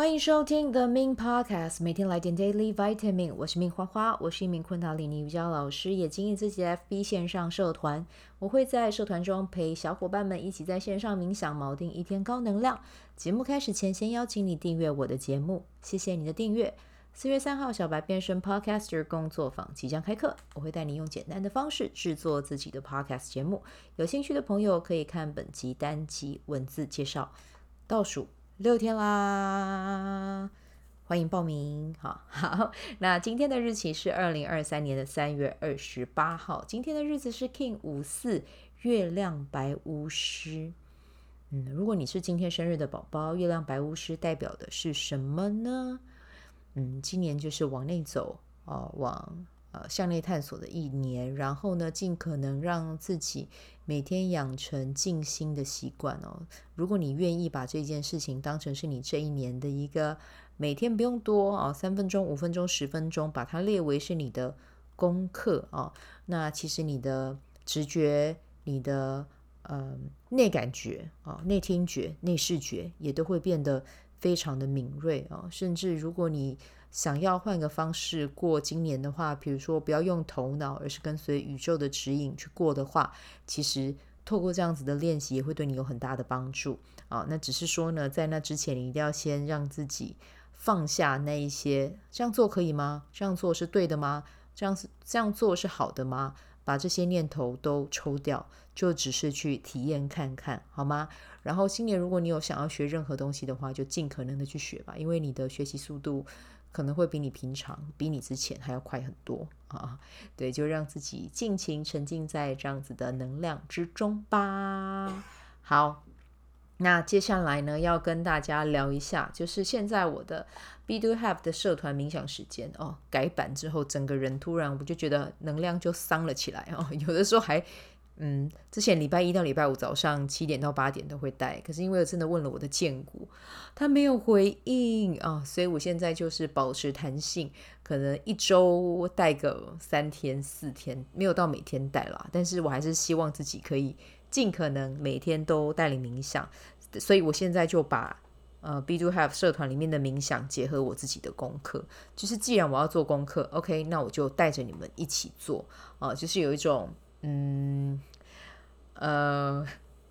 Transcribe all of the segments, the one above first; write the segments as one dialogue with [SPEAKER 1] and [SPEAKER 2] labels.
[SPEAKER 1] 欢迎收听 The Min Podcast，每天来点 Daily Vitamin。我是 Min 花花，我是一名昆达里尼瑜伽老师，也经营自己的 FB 线上社团。我会在社团中陪小伙伴们一起在线上冥想，锚定一天高能量。节目开始前，先邀请你订阅我的节目，谢谢你的订阅。四月三号，小白变身 Podcaster 工作坊即将开课，我会带你用简单的方式制作自己的 Podcast 节目。有兴趣的朋友可以看本集单集文字介绍。倒数。六天啦，欢迎报名。好 好，那今天的日期是二零二三年的三月二十八号。今天的日子是 King 五四月亮白巫师。嗯，如果你是今天生日的宝宝，月亮白巫师代表的是什么呢？嗯，今年就是往内走哦，往。呃，向内探索的一年，然后呢，尽可能让自己每天养成静心的习惯哦。如果你愿意把这件事情当成是你这一年的一个每天不用多啊，三分钟、五分钟、十分钟，把它列为是你的功课啊，那其实你的直觉、你的呃内感觉啊、内听觉、内视觉也都会变得非常的敏锐啊，甚至如果你想要换个方式过今年的话，比如说不要用头脑，而是跟随宇宙的指引去过的话，其实透过这样子的练习也会对你有很大的帮助啊。那只是说呢，在那之前，你一定要先让自己放下那一些，这样做可以吗？这样做是对的吗？这样子这样做是好的吗？把这些念头都抽掉，就只是去体验看看，好吗？然后今年如果你有想要学任何东西的话，就尽可能的去学吧，因为你的学习速度。可能会比你平常、比你之前还要快很多啊！对，就让自己尽情沉浸在这样子的能量之中吧。好，那接下来呢，要跟大家聊一下，就是现在我的 Be Do Have 的社团冥想时间哦，改版之后，整个人突然我就觉得能量就丧了起来哦，有的时候还。嗯，之前礼拜一到礼拜五早上七点到八点都会带，可是因为我真的问了我的荐骨，他没有回应啊，所以我现在就是保持弹性，可能一周带个三天四天，没有到每天带啦，但是我还是希望自己可以尽可能每天都带领冥想，所以我现在就把呃 Be Do Have 社团里面的冥想结合我自己的功课，就是既然我要做功课，OK，那我就带着你们一起做。啊，就是有一种嗯。呃，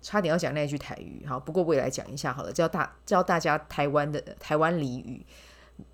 [SPEAKER 1] 差点要讲那句台语，好，不过我也来讲一下好了，教大教大家台湾的台湾俚语，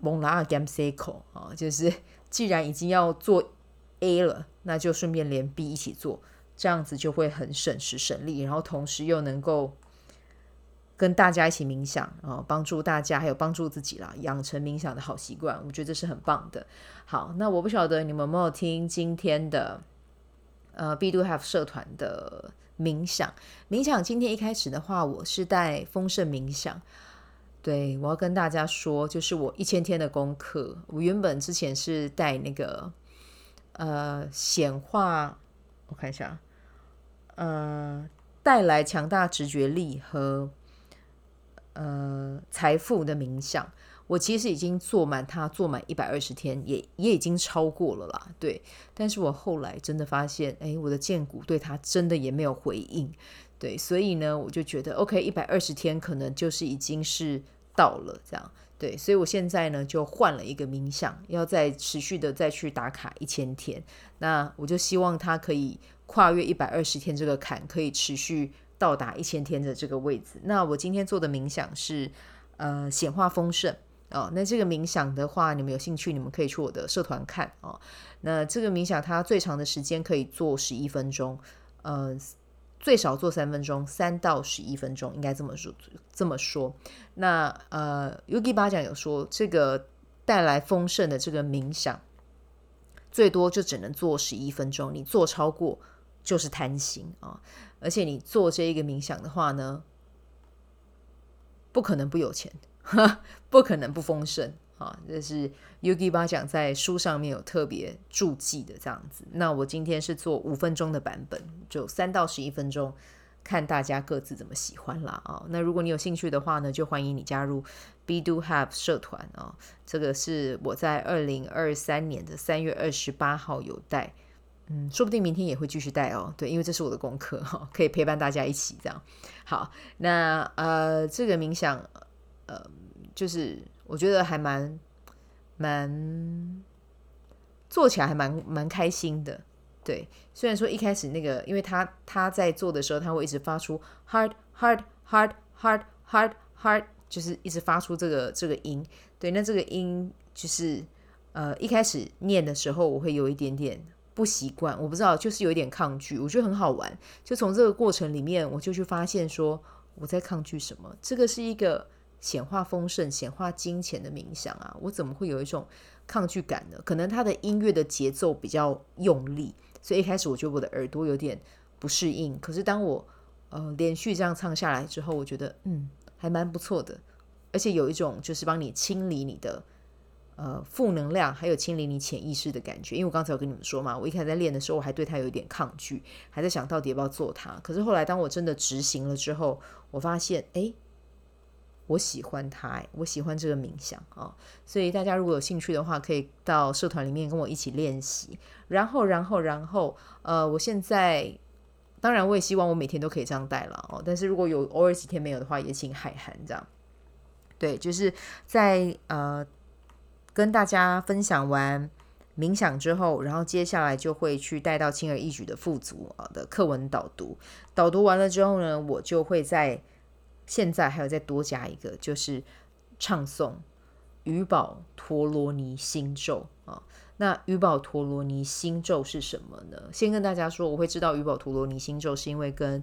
[SPEAKER 1] 蒙拉尔 gam c 口啊，就是既然已经要做 A 了，那就顺便连 B 一起做，这样子就会很省时省力，然后同时又能够跟大家一起冥想啊，帮助大家还有帮助自己啦，养成冥想的好习惯，我觉得这是很棒的。好，那我不晓得你们有没有听今天的呃 B Do Have 社团的。冥想，冥想。今天一开始的话，我是带丰盛冥想。对，我要跟大家说，就是我一千天的功课。我原本之前是带那个呃显化，我看一下，呃，带来强大直觉力和呃财富的冥想。我其实已经做满它，做满一百二十天，也也已经超过了啦。对，但是我后来真的发现，哎，我的荐骨对它真的也没有回应。对，所以呢，我就觉得，OK，一百二十天可能就是已经是到了这样。对，所以我现在呢就换了一个冥想，要再持续的再去打卡一千天。那我就希望它可以跨越一百二十天这个坎，可以持续到达一千天的这个位置。那我今天做的冥想是，呃，显化丰盛。哦，那这个冥想的话，你们有兴趣，你们可以去我的社团看哦。那这个冥想它最长的时间可以做十一分钟，呃，最少做三分钟，三到十一分钟，应该这么说。这么说，那呃，Yogi 巴讲有说，这个带来丰盛的这个冥想，最多就只能做十一分钟，你做超过就是贪心啊、而且你做这一个冥想的话呢，不可能不有钱。不可能不丰盛啊！这是 Yogi 巴讲在书上面有特别注记的这样子。那我今天是做五分钟的版本，就三到十一分钟，看大家各自怎么喜欢啦啊！那如果你有兴趣的话呢，就欢迎你加入 Be Do Have 社团啊！这个是我在二零二三年的三月二十八号有带，嗯，说不定明天也会继续带哦。对，因为这是我的功课哈，可以陪伴大家一起这样。好，那呃，这个冥想。呃，就是我觉得还蛮蛮做起来还蛮蛮开心的。对，虽然说一开始那个，因为他他在做的时候，他会一直发出 hard hard hard hard hard hard，就是一直发出这个这个音。对，那这个音就是呃一开始念的时候，我会有一点点不习惯，我不知道，就是有一点抗拒。我觉得很好玩，就从这个过程里面，我就去发现说我在抗拒什么。这个是一个显化丰盛、显化金钱的冥想啊，我怎么会有一种抗拒感呢？可能他的音乐的节奏比较用力。所以一开始我觉得我的耳朵有点不适应，可是当我呃连续这样唱下来之后，我觉得嗯还蛮不错的，而且有一种就是帮你清理你的呃负能量，还有清理你潜意识的感觉。因为我刚才有跟你们说嘛，我一开始在练的时候，我还对它有一点抗拒，还在想到底要不要做它。可是后来当我真的执行了之后，我发现哎。我喜欢它，我喜欢这个冥想啊、所以大家如果有兴趣的话，可以到社团里面跟我一起练习。然后，然后，然后，呃，我现在当然我也希望我每天都可以这样带了哦。但是如果有偶尔几天没有的话，也请海涵这样。对，就是在呃跟大家分享完冥想之后，然后接下来就会去带到轻而易举的富足啊的课文导读。导读完了之后呢，我就会在。现在还有再多加一个，就是唱诵宇宝陀罗尼心咒啊。那宇宝陀罗尼心咒是什么呢？先跟大家说，我会知道宇宝陀罗尼心咒，是因为跟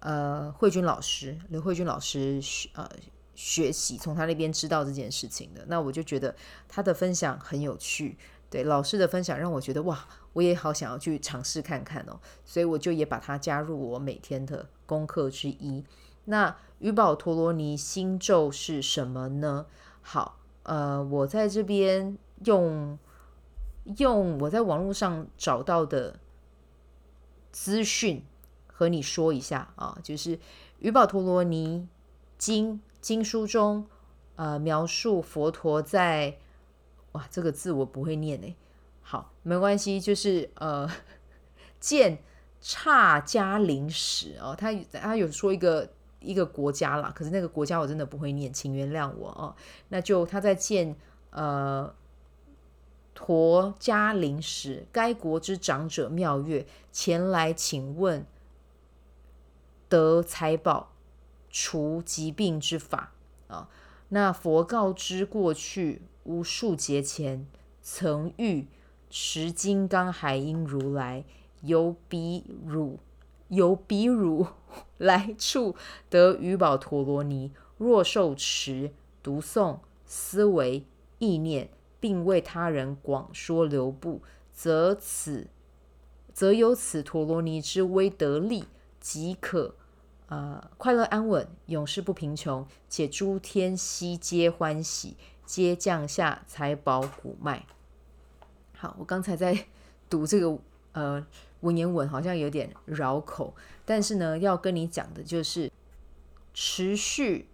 [SPEAKER 1] 呃慧君老师刘慧君老师呃学习，从他那边知道这件事情的。那我就觉得他的分享很有趣，对老师的分享让我觉得哇，我也好想要去尝试看看哦。所以我就也把它加入我每天的功课之一。那鱼宝陀罗尼心咒是什么呢？好，呃，我在这边用用我在网络上找到的资讯和你说一下啊，就是鱼宝陀罗尼经经书中呃描述佛陀在哇这个字我不会念诶，好，没关系，就是呃 见差迦陵时哦，他他有说一个。一个国家啦，可是那个国家我真的不会念，请原谅我哦。那就他在见呃陀迦陵时，该国之长者妙月前来请问得财宝除疾病之法啊、那佛告知过去无数劫前曾遇持金刚海音如来，由彼汝由彼汝。来处得宇宝陀罗尼，若受持、读诵、思维、意念，并为他人广说流布，则此则有此陀罗尼之威德力，即可呃快乐安稳，永世不贫穷，且诸天悉皆欢喜，皆降下财宝谷麦。好，我刚才在读这个呃。文言文好像有点绕口，但是呢，要跟你讲的就是持续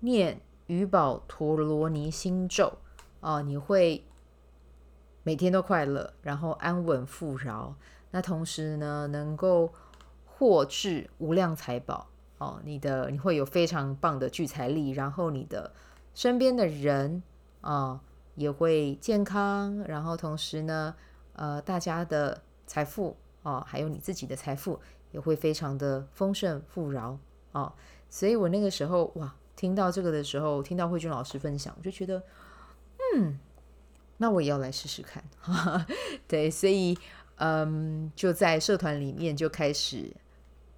[SPEAKER 1] 念宇宝陀罗尼心咒哦，你会每天都快乐，然后安稳富饶。那同时呢，能够获至无量财宝哦，你的你会有非常棒的聚财力，然后你的身边的人啊、也会健康，然后同时呢，呃，大家的财富。哦，还有你自己的财富也会非常的丰盛富饶哦，所以我那个时候哇，听到这个的时候，听到慧君老师分享，我就觉得，嗯，那我也要来试试看，对，所以嗯，就在社团里面就开始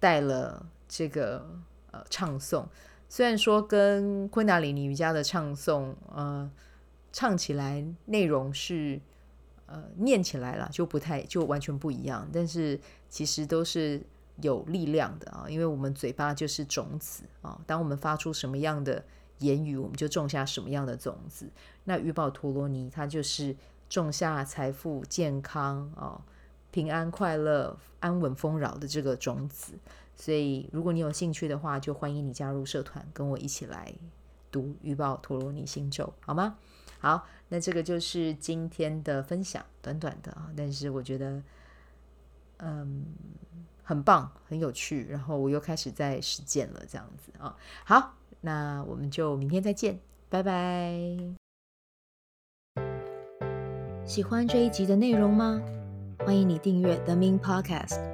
[SPEAKER 1] 带了这个呃唱诵，虽然说跟昆达里尼瑜伽的唱诵，呃，唱起来内容是。呃，念起来了就不太就完全不一样，但是其实都是有力量的啊，因为我们嘴巴就是种子啊，当我们发出什么样的言语，我们就种下什么样的种子。那玉宝陀罗尼它就是种下财富、健康啊、平安、快乐、安稳、丰饶的这个种子。所以，如果你有兴趣的话，就欢迎你加入社团，跟我一起来读宇宝陀罗尼心咒，好吗？好，那这个就是今天的分享，短短的啊，但是我觉得，嗯，很棒，很有趣，然后我又开始在实践了，这样子啊。好，那我们就明天再见。拜拜。喜欢这一集的内容吗？欢迎你订阅 The Min Podcast，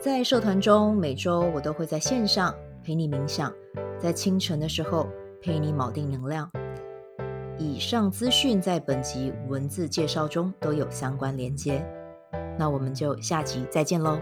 [SPEAKER 1] 在社团中，每周我都会在线上陪你冥想，在清晨的时候陪你锚定能量。以上资讯在本集文字介绍中都有相关连接，那我们就下集再见喽。